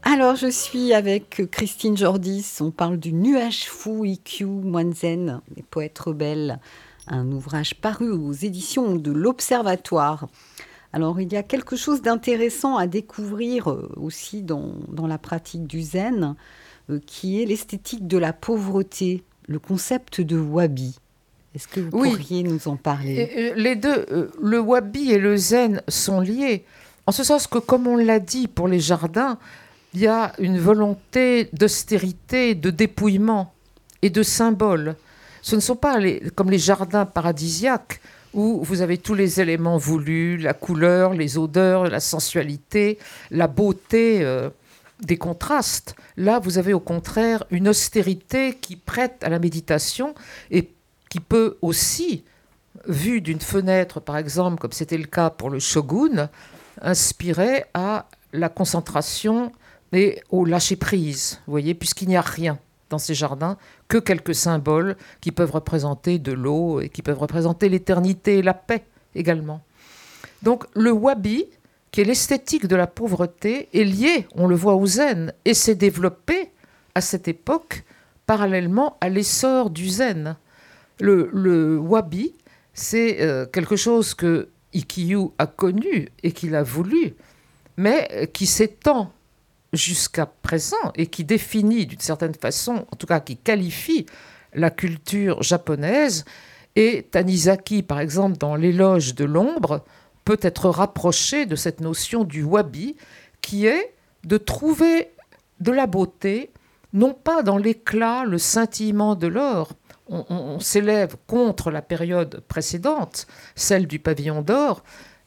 Alors, je suis avec Christine Jordis. On parle du nuage fou IQ Moine Zen, les poètes rebelles, un ouvrage paru aux éditions de l'Observatoire. Alors, il y a quelque chose d'intéressant à découvrir euh, aussi dans, dans la pratique du zen, euh, qui est l'esthétique de la pauvreté, le concept de wabi. Est-ce que vous Oui. pourriez nous en parler les deux, euh, le wabi et le zen sont liés, en ce sens que, comme on l'a dit pour les jardins, il y a une volonté d'austérité, de dépouillement et de symbole. Ce ne sont pas les- comme les jardins paradisiaques où vous avez tous les éléments voulus, la couleur, les odeurs, la sensualité, la beauté euh, des contrastes. Là, vous avez au contraire une austérité qui prête à la méditation et qui peut aussi vue d'une fenêtre, par exemple, comme c'était le cas pour le shogun, inspirer à la concentration et au lâcher-prise, vous voyez, puisqu'il n'y a rien dans ces jardins que quelques symboles qui peuvent représenter de l'eau et qui peuvent représenter l'éternité et la paix également. Donc le wabi, qui est l'esthétique de la pauvreté, est lié, on le voit au zen, et s'est développé à cette époque parallèlement à l'essor du zen. Le, wabi, c'est euh, quelque chose que Ikkyu a connu et qu'il a voulu, mais euh, qui s'étend jusqu'à présent et qui définit d'une certaine façon, en tout cas qui qualifie la culture japonaise. Et Tanizaki, par exemple, dans l'éloge de l'ombre, peut être rapproché de cette notion du wabi, qui est de trouver de la beauté, non pas dans l'éclat, le scintillement de l'or. On, s'élève contre la période précédente, celle du pavillon d'or.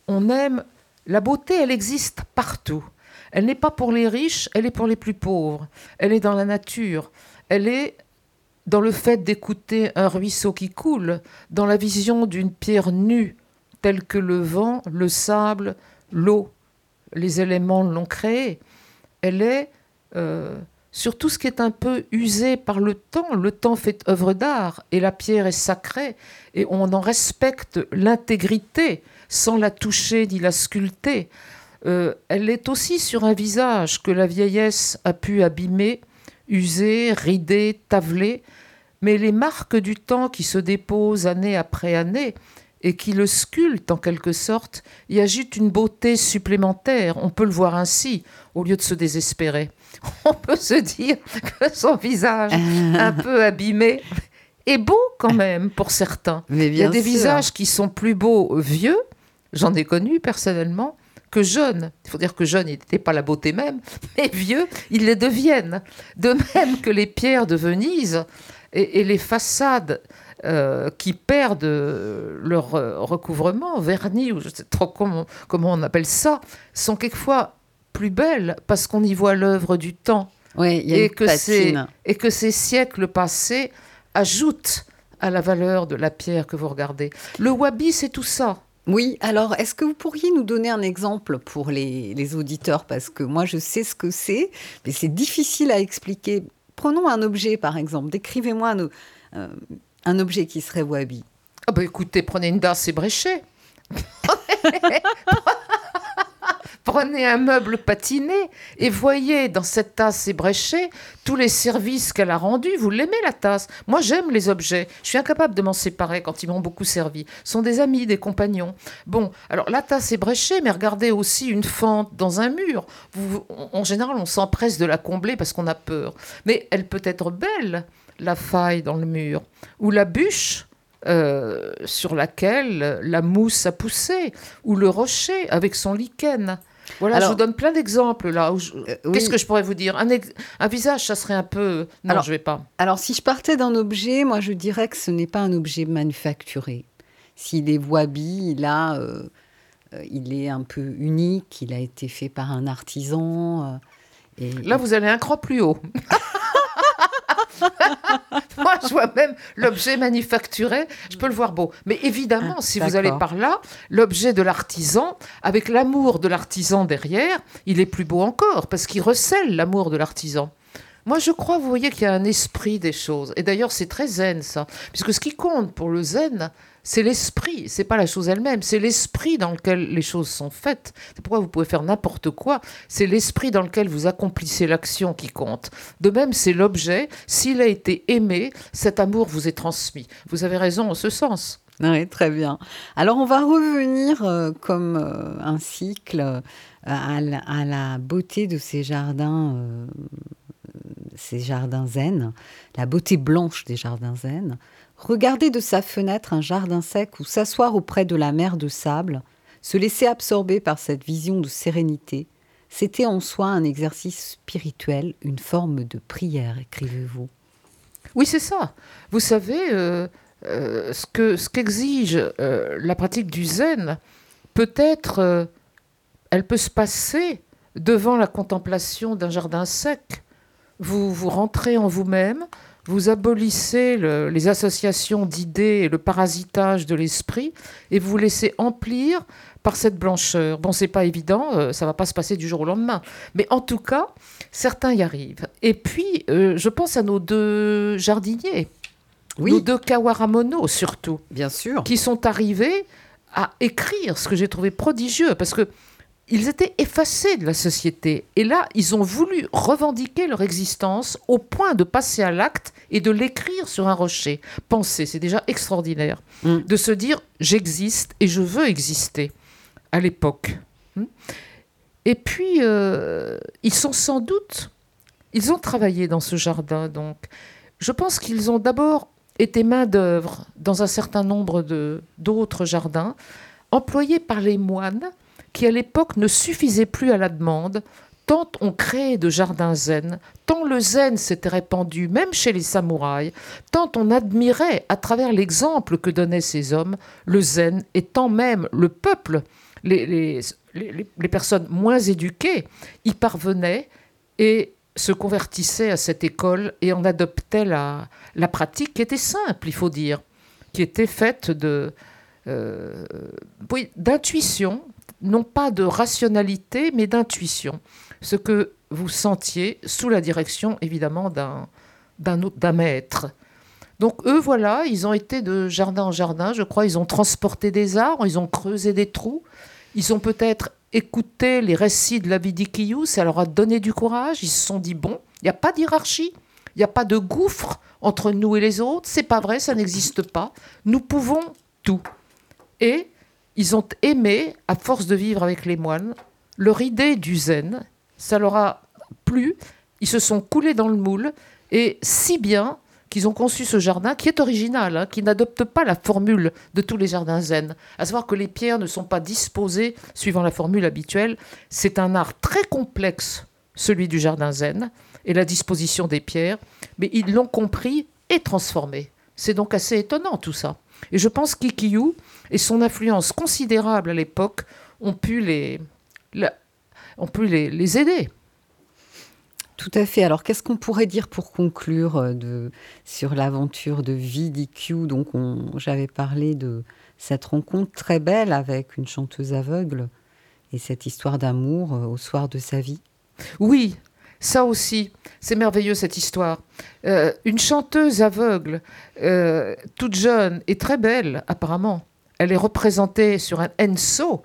On aime la beauté, elle existe partout. Elle n'est pas pour les riches, elle est pour les plus pauvres. Elle est dans la nature. Elle est dans le fait d'écouter un ruisseau qui coule, dans la vision d'une pierre nue, telle que le vent, le sable, l'eau, les éléments l'ont créée. Elle est euh, sur tout ce qui est un peu usé par le temps. Le temps fait œuvre d'art et la pierre est sacrée et on en respecte l'intégrité sans la toucher ni la sculpter. Euh, elle est aussi sur un visage que la vieillesse a pu abîmer, user, rider, taveler, mais les marques du temps qui se déposent année après année et qui le sculptent en quelque sorte y ajoutent une beauté supplémentaire. On peut le voir ainsi, au lieu de se désespérer. [LAUGHS] On peut se dire que son visage un peu abîmé est beau quand même pour certains. Mais Il y a des sûr. visages qui sont plus beaux vieux, j'en ai connu personnellement, que jeunes. Il faut dire que jeunes, ils n'étaient pas la beauté même, mais vieux, ils les deviennent. De même que les pierres de Venise et, et les façades euh, qui perdent leur euh, recouvrement, vernis, ou je sais trop comment, comment on appelle ça, sont quelquefois plus belles parce qu'on y voit l'œuvre du temps Oui, il y a et une que, ces, et que ces siècles passés ajoutent à la valeur de la pierre que vous regardez. Le wabi, c'est tout ça. Oui, alors est-ce que vous pourriez nous donner un exemple pour les, les auditeurs? Parce que moi, je sais ce que c'est, mais c'est difficile à expliquer. Prenons un objet, par exemple. Décrivez-moi un, euh, un objet qui serait wabi. Ah bah écoutez, prenez une dasse ébréchée. [LAUGHS] [LAUGHS] Prenez un meuble patiné et voyez dans cette tasse ébréchée tous les services qu'elle a rendus. Vous l'aimez la tasse Moi j'aime les objets. Je suis incapable de m'en séparer quand ils m'ont beaucoup servi. Ce sont des amis, des compagnons. Bon, alors la tasse ébréchée, mais regardez aussi une fente dans un mur. En général, on s'empresse de la combler parce qu'on a peur. Mais elle peut être belle, la faille dans le mur. Ou la bûche euh, sur laquelle la mousse a poussé, ou le rocher avec son lichen. Voilà, Alors- je vous donne plein d'exemples là. où je- Euh, Qu'est-ce que je pourrais vous dire? Un, ex- un visage, ça serait un peu. Non, Alors- je vais pas. Alors, si je partais d'un objet, moi, je dirais que ce n'est pas un objet manufacturé. S'il est wabi, il, a, euh, euh, il est un peu unique, il a été fait par un artisan. euh, et Là, vous allez un cran plus haut. [LAUGHS] [LAUGHS] Moi, je vois même l'objet manufacturé, je peux le voir beau. Mais évidemment, si vous allez par là, l'objet de l'artisan, avec l'amour de l'artisan derrière, il est plus beau encore, parce qu'il recèle l'amour de l'artisan. Moi, je crois, vous voyez, qu'il y a un esprit des choses. Et d'ailleurs, c'est très zen, ça. Puisque ce qui compte pour le zen, c'est l'esprit, c'est pas la chose elle-même, c'est l'esprit dans lequel les choses sont faites. C'est pourquoi vous pouvez faire n'importe quoi. C'est l'esprit dans lequel vous accomplissez l'action qui compte. De même, c'est l'objet. S'il a été aimé, cet amour vous est transmis. Vous avez raison en ce sens. Oui, très bien. Alors, on va revenir euh, comme euh, un cycle euh, à, la, à la beauté de ces jardins, ces jardins zen, la beauté blanche des jardins zen. Regarder de sa fenêtre un jardin sec ou s'asseoir auprès de la mer de sable, se laisser absorber par cette vision de sérénité, c'était en soi un exercice spirituel, une forme de prière, écrivez-vous. Oui, c'est ça. Vous savez, euh, euh, ce que ce qu'exige euh, la pratique du zen, peut-être, elle peut se passer devant la contemplation d'un jardin sec. Vous vous rentrez en vous-même, vous abolissez le- les associations d'idées et le parasitage de l'esprit, et vous vous laissez emplir par cette blancheur. Bon, c'est pas évident, euh, ça va pas se passer du jour au lendemain, mais en tout cas, certains y arrivent. Et puis, euh, je pense à nos deux jardiniers, nos deux Kawaramono surtout, bien sûr, qui sont arrivés à écrire ce que j'ai trouvé prodigieux, parce que ils étaient effacés de la société. Et là, ils ont voulu revendiquer leur existence au point de passer à l'acte et de l'écrire sur un rocher. Pensez, c'est déjà extraordinaire. Mm. De se dire, j'existe et je veux exister à l'époque. Hmm. Et puis, euh, ils sont sans doute, ils ont travaillé dans ce jardin, donc je pense qu'ils ont d'abord été main-d'œuvre dans un certain nombre d'autres jardins, employés par les moines qui, à l'époque, ne suffisaient plus à la demande, tant on créait de jardins zen, tant le zen s'était répandu, même chez les samouraïs, tant on admirait, à travers l'exemple que donnaient ces hommes, le zen, et tant même le peuple, les, personnes moins éduquées, y parvenaient et se convertissaient à cette école et en adoptaient la, la pratique qui était simple, il faut dire, qui était faite de, euh, oui, d'intuition, non pas de rationalité, mais d'intuition. Ce que vous sentiez sous la direction, évidemment, d'un, maître. Donc eux, voilà, ils ont été de jardin en jardin, je crois, ils ont transporté des arbres, ils ont creusé des trous, ils ont peut-être écouté les récits de la vie d'Ikiyu, ça leur a donné du courage, ils se sont dit, bon, il n'y a pas d'hierarchie, il n'y a pas de gouffre entre nous et les autres, c'est pas vrai, ça n'existe pas, nous pouvons tout. Et ils ont aimé, à force de vivre avec les moines, leur idée du zen, ça leur a plu, ils se sont coulés dans le moule, et si bien qu'ils ont conçu ce jardin qui est original, hein, qui n'adopte pas la formule de tous les jardins zen, à savoir que les pierres ne sont pas disposées suivant la formule habituelle. C'est un art très complexe, celui du jardin zen, et la disposition des pierres, mais ils l'ont compris et transformé. C'est donc assez étonnant tout ça. Et je pense qu'Ikiyu et son influence considérable à l'époque ont pu les, la- ont pu les, les aider. Tout à fait. Alors, qu'est-ce qu'on pourrait dire pour conclure euh, de, sur l'aventure de vie d'IQ Donc, on- j'avais parlé de cette rencontre très belle avec une chanteuse aveugle et cette histoire d'amour euh, au soir de sa vie. Oui, ça aussi, c'est merveilleux cette histoire. Euh, une chanteuse aveugle, euh, toute jeune et très belle apparemment, elle est représentée sur un enso,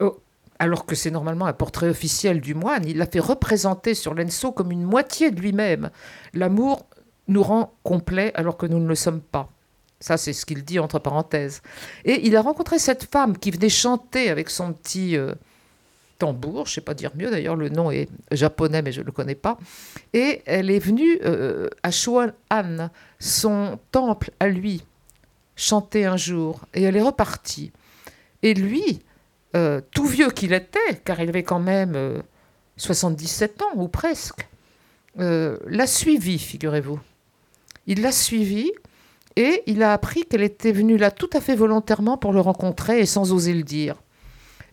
euh, alors que c'est normalement un portrait officiel du moine. Il l'a fait représenter sur l'enso comme une moitié de lui-même. L'amour nous rend complets alors que nous ne le sommes pas. Ça, c'est ce qu'il dit entre parenthèses. Et il a rencontré cette femme qui venait chanter avec son petit tambour, je ne sais pas dire mieux, d'ailleurs le nom est japonais mais je ne le connais pas, et elle est venue euh, à Shoan-an, son temple à lui, chanter un jour, et elle est repartie. Et lui, euh, tout vieux qu'il était, car il avait quand même euh, 77 ans ou presque, euh, l'a suivi, figurez-vous. Il l'a suivi et il a appris qu'elle était venue là tout à fait volontairement pour le rencontrer et sans oser le dire.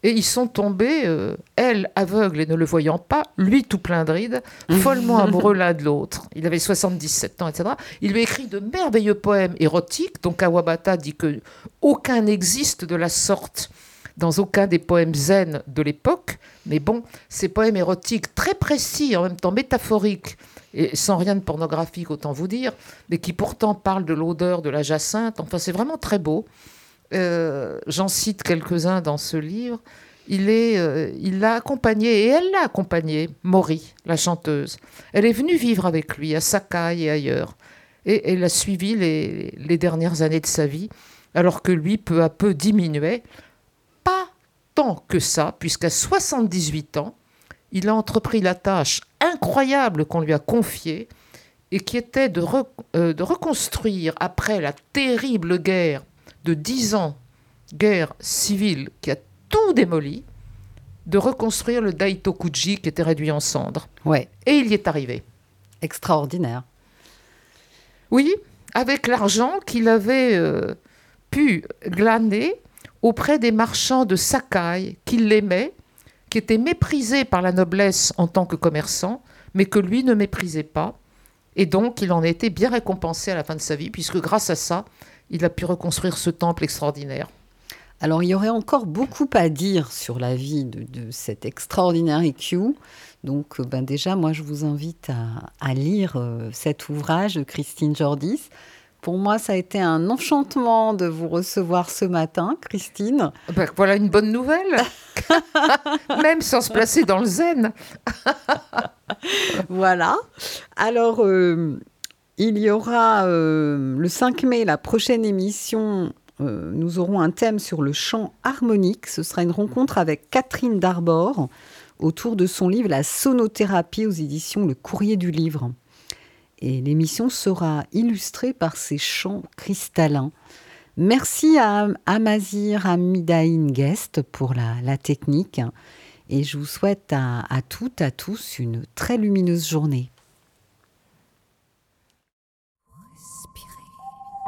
Et ils sont tombés, euh, elle aveugle et ne le voyant pas, lui tout plein de rides, follement amoureux l'un de l'autre. Il avait 77 ans, etc. Il lui écrit de merveilleux poèmes érotiques, dont Kawabata dit que aucun n'existe de la sorte dans aucun des poèmes zen de l'époque. Mais bon, ces poèmes érotiques très précis, en même temps métaphoriques, et sans rien de pornographique, autant vous dire, mais qui pourtant parlent de l'odeur de la jacinthe. Enfin, c'est vraiment très beau. Euh, j'en cite quelques-uns dans ce livre, euh, il l'a accompagnée, et elle l'a accompagnée, Maury, la chanteuse. Elle est venue vivre avec lui à Sakai et ailleurs. Et elle a suivi les, dernières années de sa vie, alors que lui, peu à peu, diminuait. Pas tant que ça, puisqu'à 78 ans, il a entrepris la tâche incroyable qu'on lui a confiée et qui était de, euh, de reconstruire, après la terrible guerre de 10 ans, guerre civile qui a tout démoli, de reconstruire le Daitokuji qui était réduit en cendres. Ouais, Et il y est arrivé. extraordinaire. Oui, avec l'argent qu'il avait euh, pu glaner auprès des marchands de Sakai qui l'aimaient, qui étaient méprisés par la noblesse en tant que commerçant, mais que lui ne méprisait pas. Et donc, il en été bien récompensé à la fin de sa vie, puisque grâce à ça, il a pu reconstruire ce temple extraordinaire. Alors, il y aurait encore beaucoup à dire sur la vie de, de cet extraordinaire EQ. Donc, euh, ben déjà, moi, je vous invite à, à lire euh, cet ouvrage de Christine Jordis. Pour moi, ça a été un enchantement de vous recevoir ce matin, Christine. Ben, voilà une bonne nouvelle, [LAUGHS] même sans se placer dans le zen. Voilà. Alors, euh, il y aura euh, le 5 mai, la prochaine émission. euh, nous aurons un thème sur le chant harmonique. Ce sera une rencontre avec Catherine Darbord autour de son livre La sonothérapie aux éditions Le Courrier du Livre. Et l'émission sera illustrée par ces chants cristallins. Merci à Amazir Amidaïn Guest pour la, la technique. Et je vous souhaite à, à toutes, à tous une très lumineuse journée.